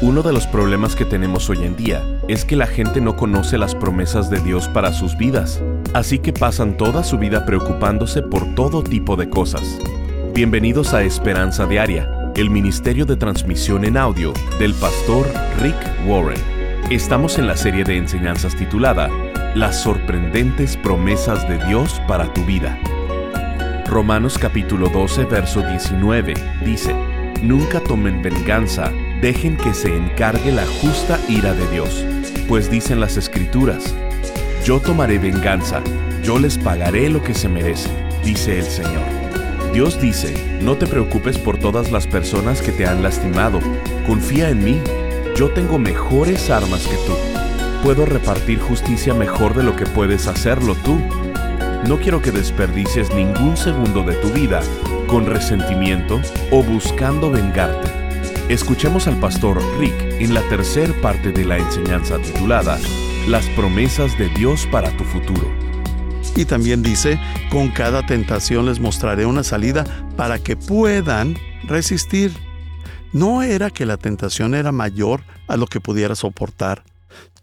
Uno de los problemas que tenemos hoy en día es que la gente no conoce las promesas de Dios para sus vidas, así que pasan toda su vida preocupándose por todo tipo de cosas. Bienvenidos a Esperanza Diaria, el ministerio de transmisión en audio del pastor Rick Warren. Estamos en la serie de enseñanzas titulada Las sorprendentes promesas de Dios para tu vida. Romanos capítulo 12, verso 19 dice, Nunca tomen venganza dejen que se encargue la justa ira de Dios, pues dicen las escrituras, yo tomaré venganza, yo les pagaré lo que se merece, dice el Señor. Dios dice, no te preocupes por todas las personas que te han lastimado, confía en mí, yo tengo mejores armas que tú, puedo repartir justicia mejor de lo que puedes hacerlo tú. No quiero que desperdicies ningún segundo de tu vida con resentimiento o buscando vengarte Escuchemos al pastor Rick en la tercera parte de la enseñanza titulada Las promesas de Dios para tu futuro. Y también dice, con cada tentación les mostraré una salida para que puedan resistir. No era que la tentación era mayor a lo que pudiera soportar.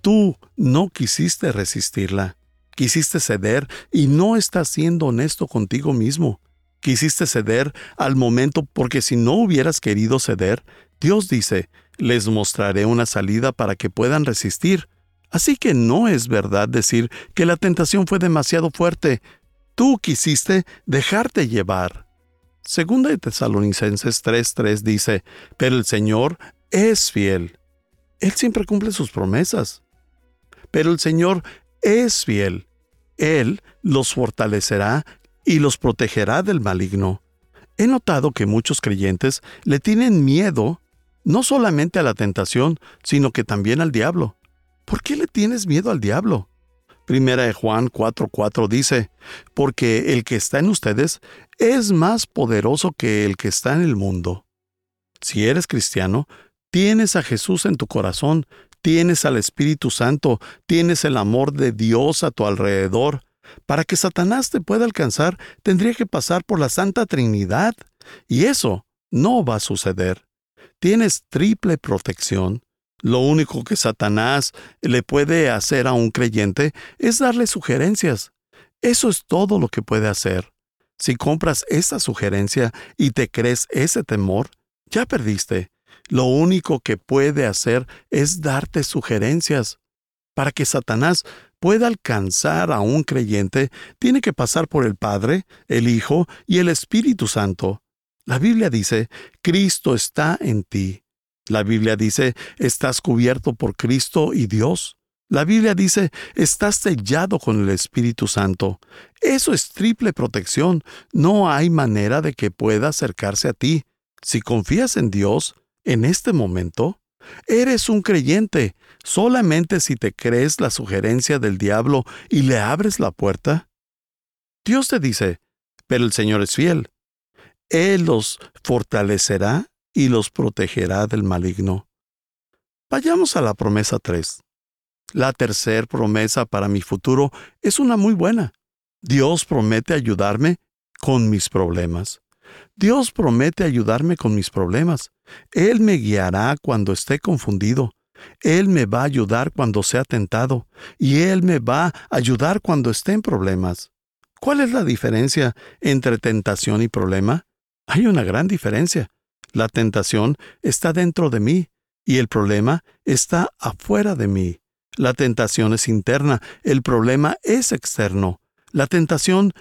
Tú no quisiste resistirla. Quisiste ceder y no estás siendo honesto contigo mismo. Quisiste ceder al momento porque si no hubieras querido ceder, Dios dice, les mostraré una salida para que puedan resistir. Así que no es verdad decir que la tentación fue demasiado fuerte. Tú quisiste dejarte llevar. Segunda de Tesalonicenses 3:3 dice, pero el Señor es fiel. Él siempre cumple sus promesas. Pero el Señor es fiel. Él los fortalecerá y los protegerá del maligno. He notado que muchos creyentes le tienen miedo no solamente a la tentación, sino que también al diablo. ¿Por qué le tienes miedo al diablo? Primera de Juan 4:4 dice, porque el que está en ustedes es más poderoso que el que está en el mundo. Si eres cristiano, tienes a Jesús en tu corazón, tienes al Espíritu Santo, tienes el amor de Dios a tu alrededor. Para que Satanás te pueda alcanzar, tendría que pasar por la Santa Trinidad, y eso no va a suceder tienes triple protección. Lo único que Satanás le puede hacer a un creyente es darle sugerencias. Eso es todo lo que puede hacer. Si compras esa sugerencia y te crees ese temor, ya perdiste. Lo único que puede hacer es darte sugerencias. Para que Satanás pueda alcanzar a un creyente, tiene que pasar por el Padre, el Hijo y el Espíritu Santo. La Biblia dice, Cristo está en ti. La Biblia dice, estás cubierto por Cristo y Dios. La Biblia dice, estás sellado con el Espíritu Santo. Eso es triple protección. No hay manera de que pueda acercarse a ti. Si confías en Dios, en este momento, eres un creyente. Solamente si te crees la sugerencia del diablo y le abres la puerta. Dios te dice, pero el Señor es fiel. Él los fortalecerá y los protegerá del maligno. Vayamos a la promesa 3. La tercera promesa para mi futuro es una muy buena. Dios promete ayudarme con mis problemas. Dios promete ayudarme con mis problemas. Él me guiará cuando esté confundido. Él me va a ayudar cuando sea tentado. Y Él me va a ayudar cuando esté en problemas. ¿Cuál es la diferencia entre tentación y problema? Hay una gran diferencia. La tentación está dentro de mí y el problema está afuera de mí. La tentación es interna, el problema es externo. La tentación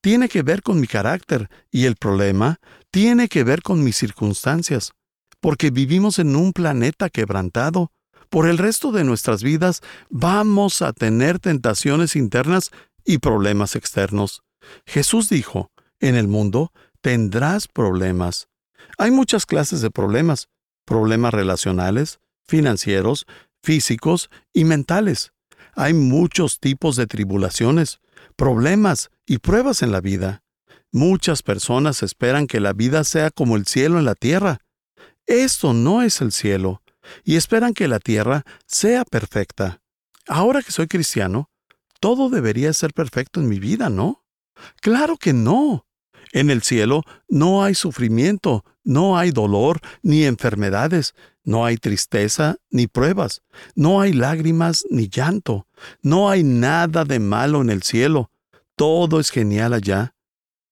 tiene que ver con mi carácter y el problema tiene que ver con mis circunstancias, porque vivimos en un planeta quebrantado. Por el resto de nuestras vidas vamos a tener tentaciones internas y problemas externos. Jesús dijo, en el mundo tendrás problemas. Hay muchas clases de problemas, problemas relacionales, financieros, físicos y mentales. Hay muchos tipos de tribulaciones, problemas y pruebas en la vida. Muchas personas esperan que la vida sea como el cielo en la tierra. Esto no es el cielo, y esperan que la tierra sea perfecta. Ahora que soy cristiano, todo debería ser perfecto en mi vida, ¿no? Claro que no. En el cielo no hay sufrimiento, no hay dolor, ni enfermedades, no hay tristeza, ni pruebas, no hay lágrimas, ni llanto, no hay nada de malo en el cielo, todo es genial allá.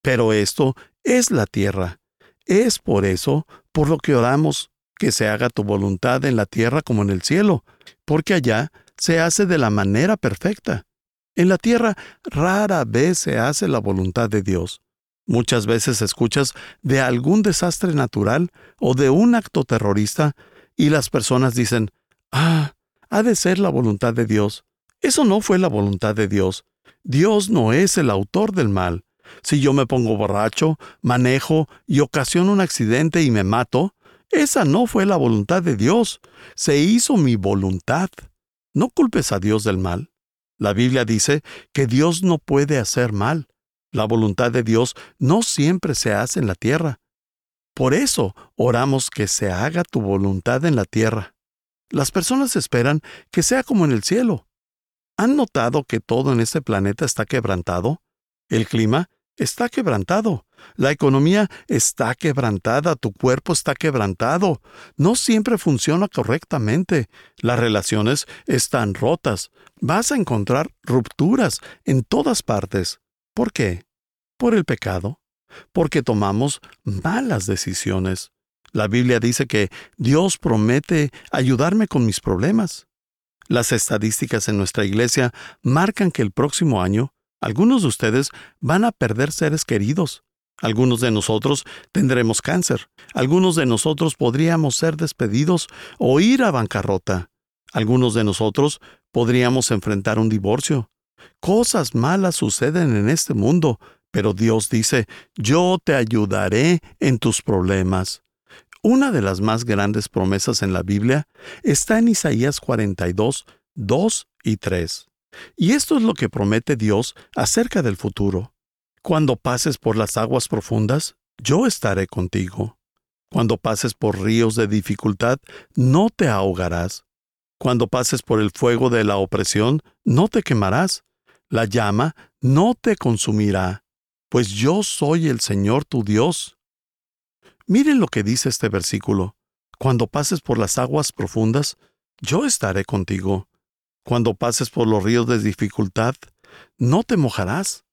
Pero esto es la tierra. Es por eso por lo que oramos, que se haga tu voluntad en la tierra como en el cielo, porque allá se hace de la manera perfecta. En la tierra rara vez se hace la voluntad de Dios. Muchas veces escuchas de algún desastre natural o de un acto terrorista y las personas dicen, ah, ha de ser la voluntad de Dios. Eso no fue la voluntad de Dios. Dios no es el autor del mal. Si yo me pongo borracho, manejo y ocasiono un accidente y me mato, esa no fue la voluntad de Dios. Se hizo mi voluntad. No culpes a Dios del mal. La Biblia dice que Dios no puede hacer mal. La voluntad de Dios no siempre se hace en la tierra. Por eso oramos que se haga tu voluntad en la tierra. Las personas esperan que sea como en el cielo. ¿Han notado que todo en este planeta está quebrantado? El clima está quebrantado. La economía está quebrantada, tu cuerpo está quebrantado. No siempre funciona correctamente. Las relaciones están rotas. Vas a encontrar rupturas en todas partes. ¿Por qué? Por el pecado. Porque tomamos malas decisiones. La Biblia dice que Dios promete ayudarme con mis problemas. Las estadísticas en nuestra iglesia marcan que el próximo año algunos de ustedes van a perder seres queridos. Algunos de nosotros tendremos cáncer. Algunos de nosotros podríamos ser despedidos o ir a bancarrota. Algunos de nosotros podríamos enfrentar un divorcio. Cosas malas suceden en este mundo, pero Dios dice, yo te ayudaré en tus problemas. Una de las más grandes promesas en la Biblia está en Isaías 42, 2 y 3. Y esto es lo que promete Dios acerca del futuro. Cuando pases por las aguas profundas, yo estaré contigo. Cuando pases por ríos de dificultad, no te ahogarás. Cuando pases por el fuego de la opresión, no te quemarás. La llama no te consumirá, pues yo soy el Señor tu Dios. Miren lo que dice este versículo. Cuando pases por las aguas profundas, yo estaré contigo. Cuando pases por los ríos de dificultad, no te mojarás.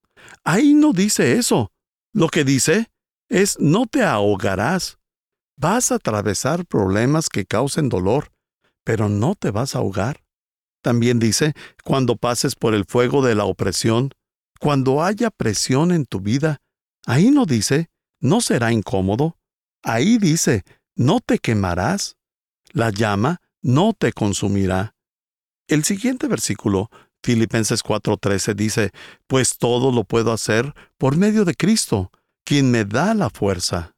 Ahí no dice eso. Lo que dice es no te ahogarás. Vas a atravesar problemas que causen dolor, pero no te vas a ahogar. También dice, cuando pases por el fuego de la opresión, cuando haya presión en tu vida, ahí no dice, no será incómodo. Ahí dice, no te quemarás. La llama no te consumirá. El siguiente versículo, Filipenses 4:13, dice, Pues todo lo puedo hacer por medio de Cristo, quien me da la fuerza.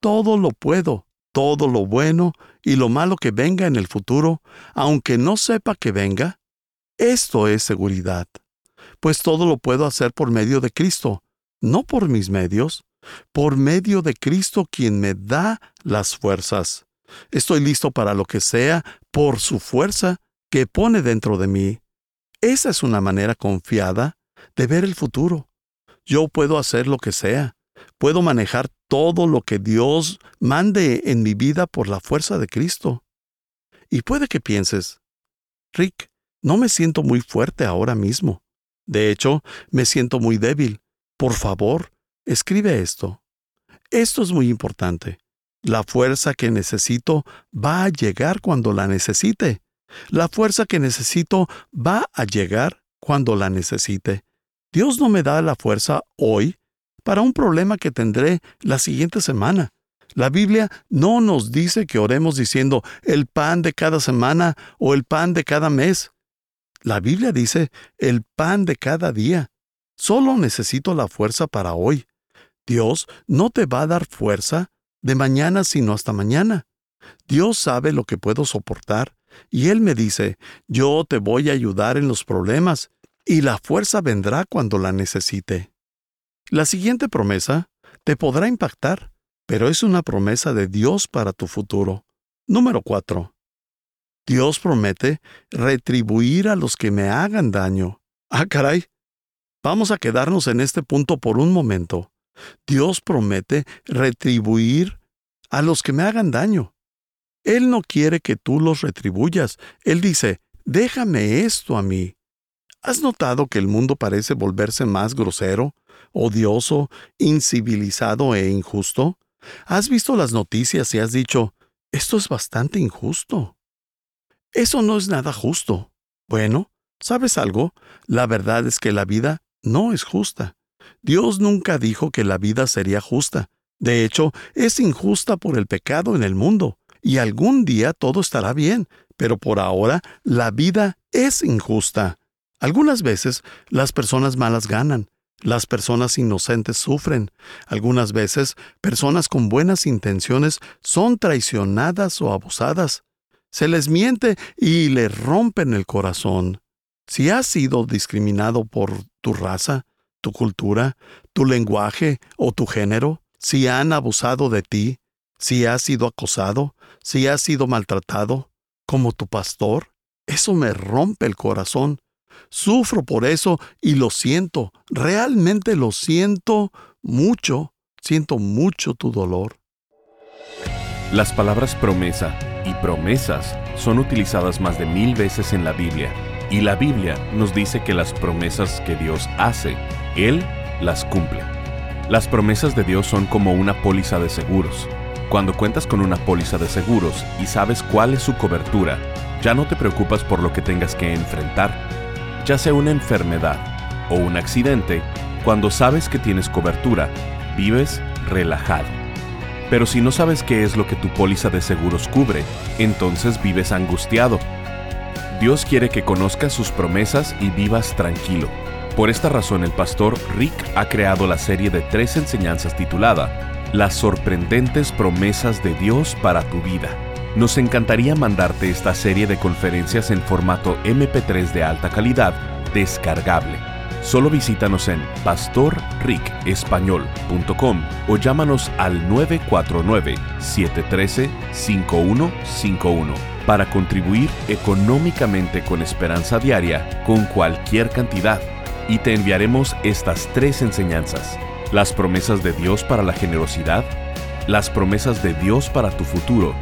Todo lo puedo, todo lo bueno y lo malo que venga en el futuro, aunque no sepa que venga, esto es seguridad. Pues todo lo puedo hacer por medio de Cristo, no por mis medios, por medio de Cristo quien me da las fuerzas. Estoy listo para lo que sea por su fuerza que pone dentro de mí. Esa es una manera confiada de ver el futuro. Yo puedo hacer lo que sea. Puedo manejar todo lo que Dios mande en mi vida por la fuerza de Cristo. Y puede que pienses, Rick, no me siento muy fuerte ahora mismo. De hecho, me siento muy débil. Por favor, escribe esto. Esto es muy importante. La fuerza que necesito va a llegar cuando la necesite. La fuerza que necesito va a llegar cuando la necesite. Dios no me da la fuerza hoy para un problema que tendré la siguiente semana. La Biblia no nos dice que oremos diciendo el pan de cada semana o el pan de cada mes. La Biblia dice el pan de cada día. Solo necesito la fuerza para hoy. Dios no te va a dar fuerza de mañana sino hasta mañana. Dios sabe lo que puedo soportar y Él me dice, yo te voy a ayudar en los problemas, y la fuerza vendrá cuando la necesite. La siguiente promesa te podrá impactar, pero es una promesa de Dios para tu futuro. Número 4. Dios promete retribuir a los que me hagan daño. Ah, caray. Vamos a quedarnos en este punto por un momento. Dios promete retribuir a los que me hagan daño. Él no quiere que tú los retribuyas. Él dice, déjame esto a mí. ¿Has notado que el mundo parece volverse más grosero, odioso, incivilizado e injusto? ¿Has visto las noticias y has dicho, esto es bastante injusto? Eso no es nada justo. Bueno, ¿sabes algo? La verdad es que la vida no es justa. Dios nunca dijo que la vida sería justa. De hecho, es injusta por el pecado en el mundo, y algún día todo estará bien, pero por ahora la vida es injusta. Algunas veces las personas malas ganan, las personas inocentes sufren. Algunas veces personas con buenas intenciones son traicionadas o abusadas. Se les miente y les rompen el corazón. Si has sido discriminado por tu raza, tu cultura, tu lenguaje o tu género, si han abusado de ti, si has sido acosado, si has sido maltratado, como tu pastor, eso me rompe el corazón. Sufro por eso y lo siento, realmente lo siento mucho, siento mucho tu dolor. Las palabras promesa y promesas son utilizadas más de mil veces en la Biblia, y la Biblia nos dice que las promesas que Dios hace, Él las cumple. Las promesas de Dios son como una póliza de seguros. Cuando cuentas con una póliza de seguros y sabes cuál es su cobertura, ya no te preocupas por lo que tengas que enfrentar, ya sea una enfermedad o un accidente, cuando sabes que tienes cobertura, vives relajado. Pero si no sabes qué es lo que tu póliza de seguros cubre, entonces vives angustiado. Dios quiere que conozcas sus promesas y vivas tranquilo. Por esta razón el pastor Rick ha creado la serie de tres enseñanzas titulada Las sorprendentes promesas de Dios para tu vida. Nos encantaría mandarte esta serie de conferencias en formato MP3 de alta calidad descargable. Solo visítanos en pastorricespañol.com o llámanos al 949-713-5151 para contribuir económicamente con Esperanza Diaria con cualquier cantidad y te enviaremos estas tres enseñanzas. Las promesas de Dios para la generosidad, las promesas de Dios para tu futuro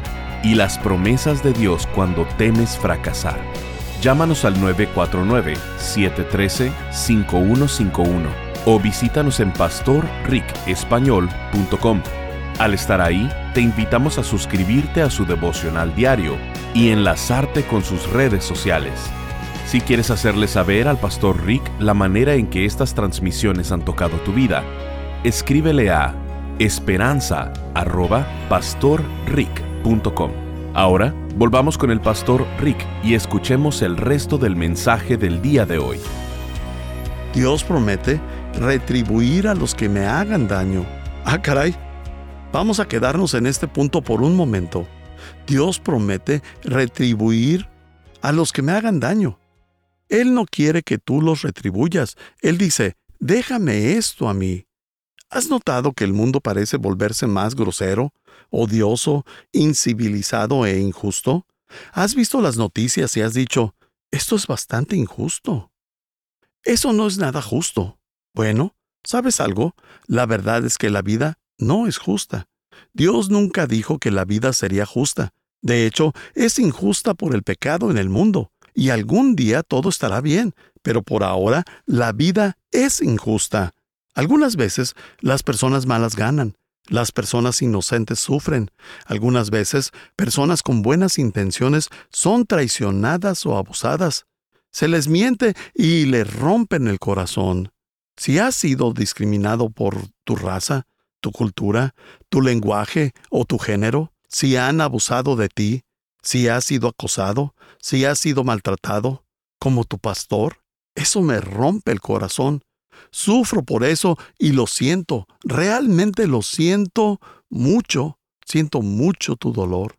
y las promesas de Dios cuando temes fracasar. Llámanos al 949-713-5151 o visítanos en pastorricespañol.com. Al estar ahí, te invitamos a suscribirte a su devocional diario y enlazarte con sus redes sociales. Si quieres hacerle saber al pastor Rick la manera en que estas transmisiones han tocado tu vida, escríbele a Ahora, volvamos con el pastor Rick y escuchemos el resto del mensaje del día de hoy. Dios promete retribuir a los que me hagan daño. Ah, caray. Vamos a quedarnos en este punto por un momento. Dios promete retribuir a los que me hagan daño. Él no quiere que tú los retribuyas. Él dice, déjame esto a mí. ¿Has notado que el mundo parece volverse más grosero, odioso, incivilizado e injusto? ¿Has visto las noticias y has dicho, esto es bastante injusto? Eso no es nada justo. Bueno, ¿sabes algo? La verdad es que la vida no es justa. Dios nunca dijo que la vida sería justa. De hecho, es injusta por el pecado en el mundo y algún día todo estará bien, pero por ahora la vida es injusta. Algunas veces las personas malas ganan, las personas inocentes sufren, algunas veces personas con buenas intenciones son traicionadas o abusadas. Se les miente y les rompen el corazón. Si has sido discriminado por tu raza, tu cultura, tu lenguaje o tu género, si han abusado de ti, si has sido acosado, si has sido maltratado, como tu pastor, eso me rompe el corazón. Sufro por eso y lo siento, realmente lo siento mucho, siento mucho tu dolor.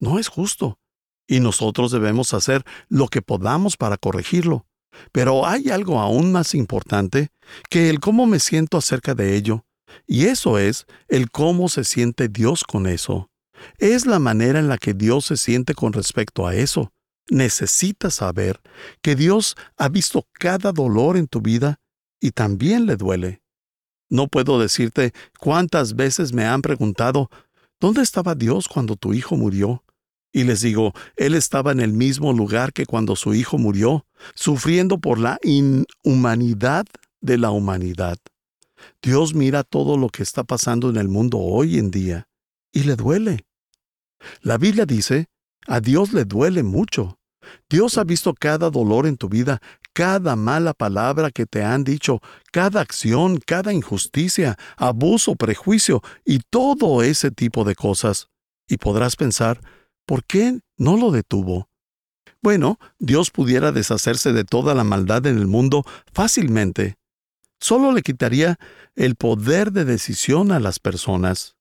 No es justo, y nosotros debemos hacer lo que podamos para corregirlo. Pero hay algo aún más importante que el cómo me siento acerca de ello, y eso es el cómo se siente Dios con eso. Es la manera en la que Dios se siente con respecto a eso. Necesitas saber que Dios ha visto cada dolor en tu vida y también le duele. No puedo decirte cuántas veces me han preguntado, ¿dónde estaba Dios cuando tu hijo murió? Y les digo, Él estaba en el mismo lugar que cuando su hijo murió, sufriendo por la inhumanidad de la humanidad. Dios mira todo lo que está pasando en el mundo hoy en día y le duele. La Biblia dice, a Dios le duele mucho. Dios ha visto cada dolor en tu vida, cada mala palabra que te han dicho, cada acción, cada injusticia, abuso, prejuicio y todo ese tipo de cosas. Y podrás pensar, ¿por qué no lo detuvo? Bueno, Dios pudiera deshacerse de toda la maldad en el mundo fácilmente. Solo le quitaría el poder de decisión a las personas.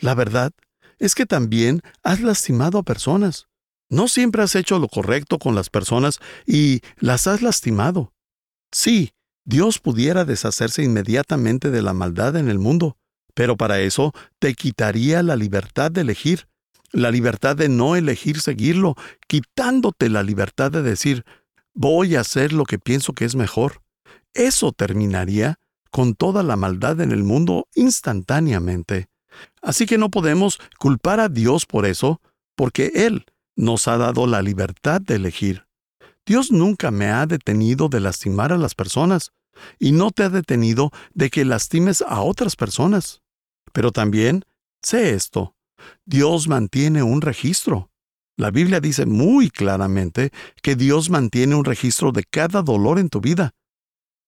La verdad es que también has lastimado a personas. No siempre has hecho lo correcto con las personas y las has lastimado. Sí, Dios pudiera deshacerse inmediatamente de la maldad en el mundo, pero para eso te quitaría la libertad de elegir, la libertad de no elegir seguirlo, quitándote la libertad de decir, voy a hacer lo que pienso que es mejor. Eso terminaría con toda la maldad en el mundo instantáneamente. Así que no podemos culpar a Dios por eso, porque Él nos ha dado la libertad de elegir. Dios nunca me ha detenido de lastimar a las personas, y no te ha detenido de que lastimes a otras personas. Pero también, sé esto, Dios mantiene un registro. La Biblia dice muy claramente que Dios mantiene un registro de cada dolor en tu vida.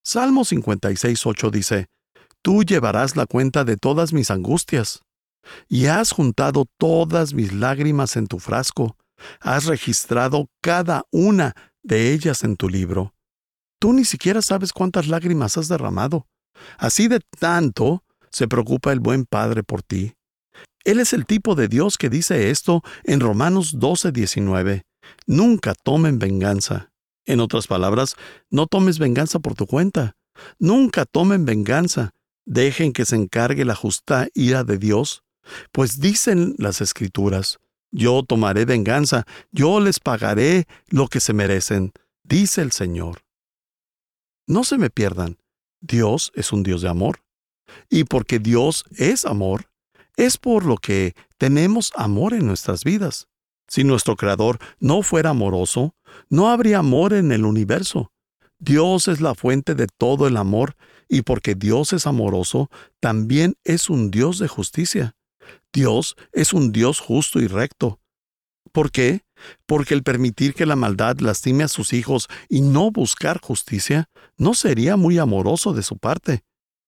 Salmo 56.8 dice, Tú llevarás la cuenta de todas mis angustias, y has juntado todas mis lágrimas en tu frasco, has registrado cada una de ellas en tu libro. Tú ni siquiera sabes cuántas lágrimas has derramado. Así de tanto se preocupa el buen Padre por ti. Él es el tipo de Dios que dice esto en Romanos 12:19. Nunca tomen venganza. En otras palabras, no tomes venganza por tu cuenta. Nunca tomen venganza, Dejen que se encargue la justa ira de Dios, pues dicen las escrituras, yo tomaré venganza, yo les pagaré lo que se merecen, dice el Señor. No se me pierdan, Dios es un Dios de amor. Y porque Dios es amor, es por lo que tenemos amor en nuestras vidas. Si nuestro Creador no fuera amoroso, no habría amor en el universo. Dios es la fuente de todo el amor y porque Dios es amoroso, también es un Dios de justicia. Dios es un Dios justo y recto. ¿Por qué? Porque el permitir que la maldad lastime a sus hijos y no buscar justicia no sería muy amoroso de su parte.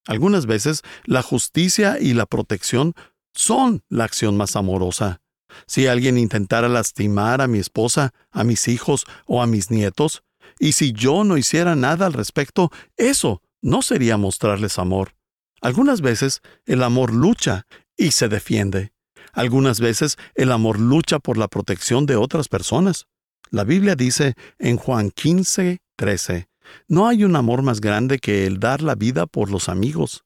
Algunas veces la justicia y la protección son la acción más amorosa. Si alguien intentara lastimar a mi esposa, a mis hijos o a mis nietos, y si yo no hiciera nada al respecto, eso no sería mostrarles amor. Algunas veces el amor lucha y se defiende. Algunas veces el amor lucha por la protección de otras personas. La Biblia dice en Juan 15, 13, no hay un amor más grande que el dar la vida por los amigos.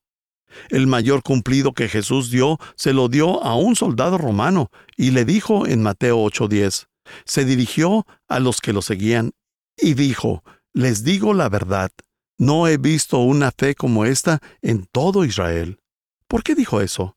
El mayor cumplido que Jesús dio se lo dio a un soldado romano y le dijo en Mateo 8:10, se dirigió a los que lo seguían y dijo, les digo la verdad, no he visto una fe como esta en todo Israel. ¿Por qué dijo eso?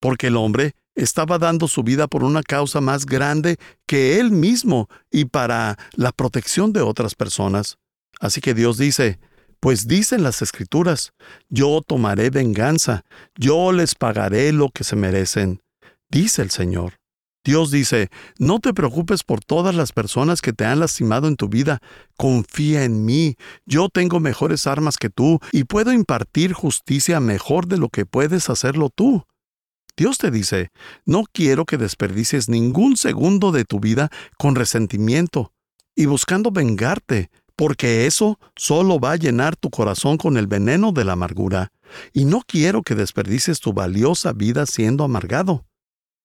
Porque el hombre estaba dando su vida por una causa más grande que él mismo y para la protección de otras personas. Así que Dios dice, pues dicen las escrituras, yo tomaré venganza, yo les pagaré lo que se merecen, dice el Señor. Dios dice, no te preocupes por todas las personas que te han lastimado en tu vida, confía en mí, yo tengo mejores armas que tú y puedo impartir justicia mejor de lo que puedes hacerlo tú. Dios te dice, no quiero que desperdicies ningún segundo de tu vida con resentimiento y buscando vengarte, porque eso solo va a llenar tu corazón con el veneno de la amargura, y no quiero que desperdicies tu valiosa vida siendo amargado.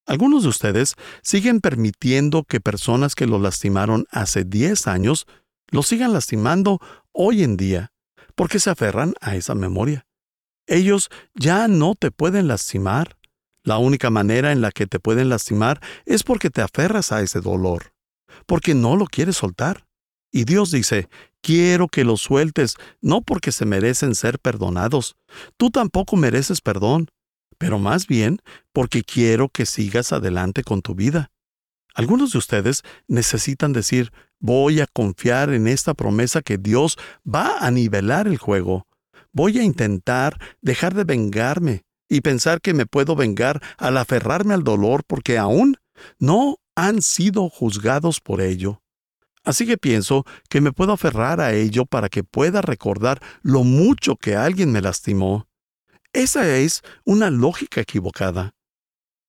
Algunos de ustedes siguen permitiendo que personas que lo lastimaron hace 10 años lo sigan lastimando hoy en día, porque se aferran a esa memoria. Ellos ya no te pueden lastimar. La única manera en la que te pueden lastimar es porque te aferras a ese dolor, porque no lo quieres soltar. Y Dios dice, Quiero que los sueltes, no porque se merecen ser perdonados. Tú tampoco mereces perdón, pero más bien porque quiero que sigas adelante con tu vida. Algunos de ustedes necesitan decir, voy a confiar en esta promesa que Dios va a nivelar el juego. Voy a intentar dejar de vengarme y pensar que me puedo vengar al aferrarme al dolor porque aún no han sido juzgados por ello. Así que pienso que me puedo aferrar a ello para que pueda recordar lo mucho que alguien me lastimó. Esa es una lógica equivocada.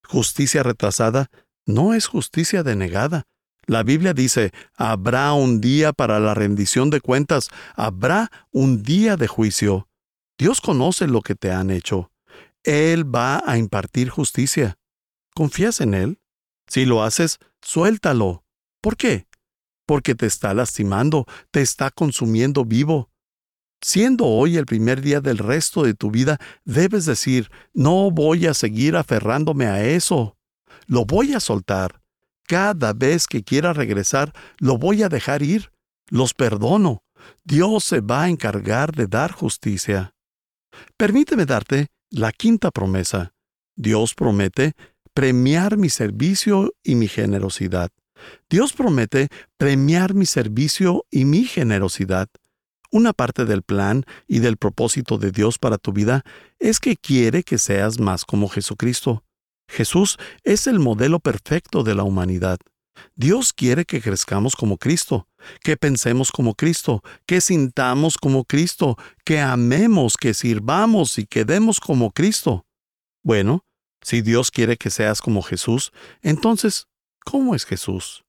Justicia retrasada no es justicia denegada. La Biblia dice, habrá un día para la rendición de cuentas, habrá un día de juicio. Dios conoce lo que te han hecho. Él va a impartir justicia. ¿Confías en Él? Si lo haces, suéltalo. ¿Por qué? Porque te está lastimando, te está consumiendo vivo. Siendo hoy el primer día del resto de tu vida, debes decir, no voy a seguir aferrándome a eso. Lo voy a soltar. Cada vez que quiera regresar, lo voy a dejar ir. Los perdono. Dios se va a encargar de dar justicia. Permíteme darte la quinta promesa. Dios promete premiar mi servicio y mi generosidad. Dios promete premiar mi servicio y mi generosidad. Una parte del plan y del propósito de Dios para tu vida es que quiere que seas más como Jesucristo. Jesús es el modelo perfecto de la humanidad. Dios quiere que crezcamos como Cristo, que pensemos como Cristo, que sintamos como Cristo, que amemos, que sirvamos y que demos como Cristo. Bueno, si Dios quiere que seas como Jesús, entonces, ¿cómo es Jesús?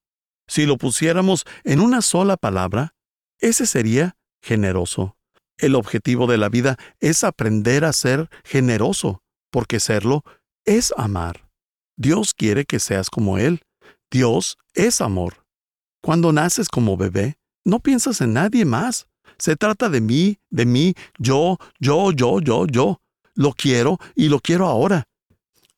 Si lo pusiéramos en una sola palabra, ese sería generoso. El objetivo de la vida es aprender a ser generoso, porque serlo es amar. Dios quiere que seas como Él. Dios es amor. Cuando naces como bebé, no piensas en nadie más. Se trata de mí, de mí, yo, yo, yo, yo, yo. Lo quiero y lo quiero ahora.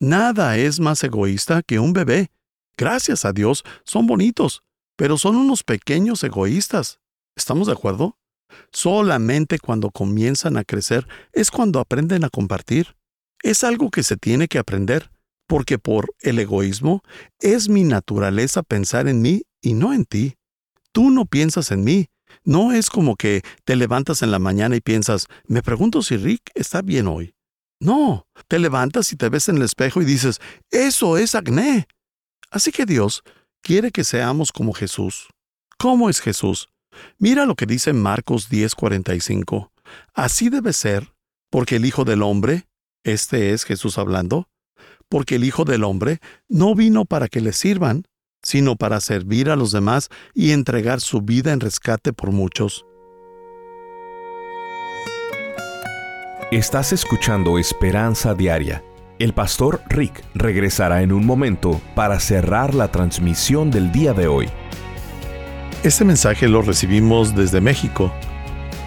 Nada es más egoísta que un bebé. Gracias a Dios, son bonitos, pero son unos pequeños egoístas. ¿Estamos de acuerdo? Solamente cuando comienzan a crecer es cuando aprenden a compartir. Es algo que se tiene que aprender, porque por el egoísmo es mi naturaleza pensar en mí y no en ti. Tú no piensas en mí. No es como que te levantas en la mañana y piensas, me pregunto si Rick está bien hoy. No, te levantas y te ves en el espejo y dices, eso es acné. Así que Dios quiere que seamos como Jesús. ¿Cómo es Jesús? Mira lo que dice Marcos 10:45. Así debe ser, porque el Hijo del Hombre, este es Jesús hablando, porque el Hijo del Hombre no vino para que le sirvan, sino para servir a los demás y entregar su vida en rescate por muchos. Estás escuchando Esperanza Diaria. El pastor Rick regresará en un momento para cerrar la transmisión del día de hoy. Este mensaje lo recibimos desde México.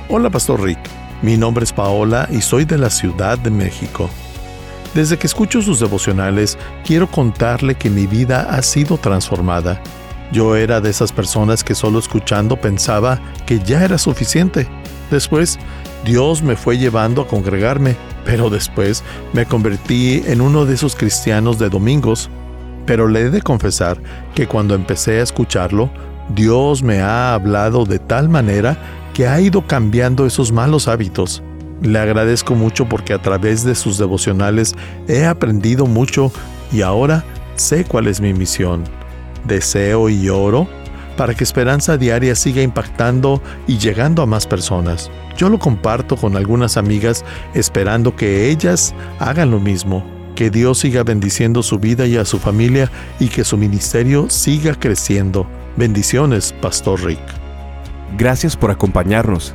Hola, pastor Rick. Mi nombre es Paola y soy de la Ciudad de México. Desde que escucho sus devocionales, quiero contarle que mi vida ha sido transformada. Yo era de esas personas que solo escuchando pensaba que ya era suficiente. Después Dios me fue llevando a congregarme, pero después me convertí en uno de esos cristianos de domingos. Pero le he de confesar que cuando empecé a escucharlo, Dios me ha hablado de tal manera que ha ido cambiando esos malos hábitos. Le agradezco mucho porque a través de sus devocionales he aprendido mucho y ahora sé cuál es mi misión. Deseo y oro para que Esperanza Diaria siga impactando y llegando a más personas. Yo lo comparto con algunas amigas esperando que ellas hagan lo mismo, que Dios siga bendiciendo su vida y a su familia y que su ministerio siga creciendo. Bendiciones, Pastor Rick. Gracias por acompañarnos.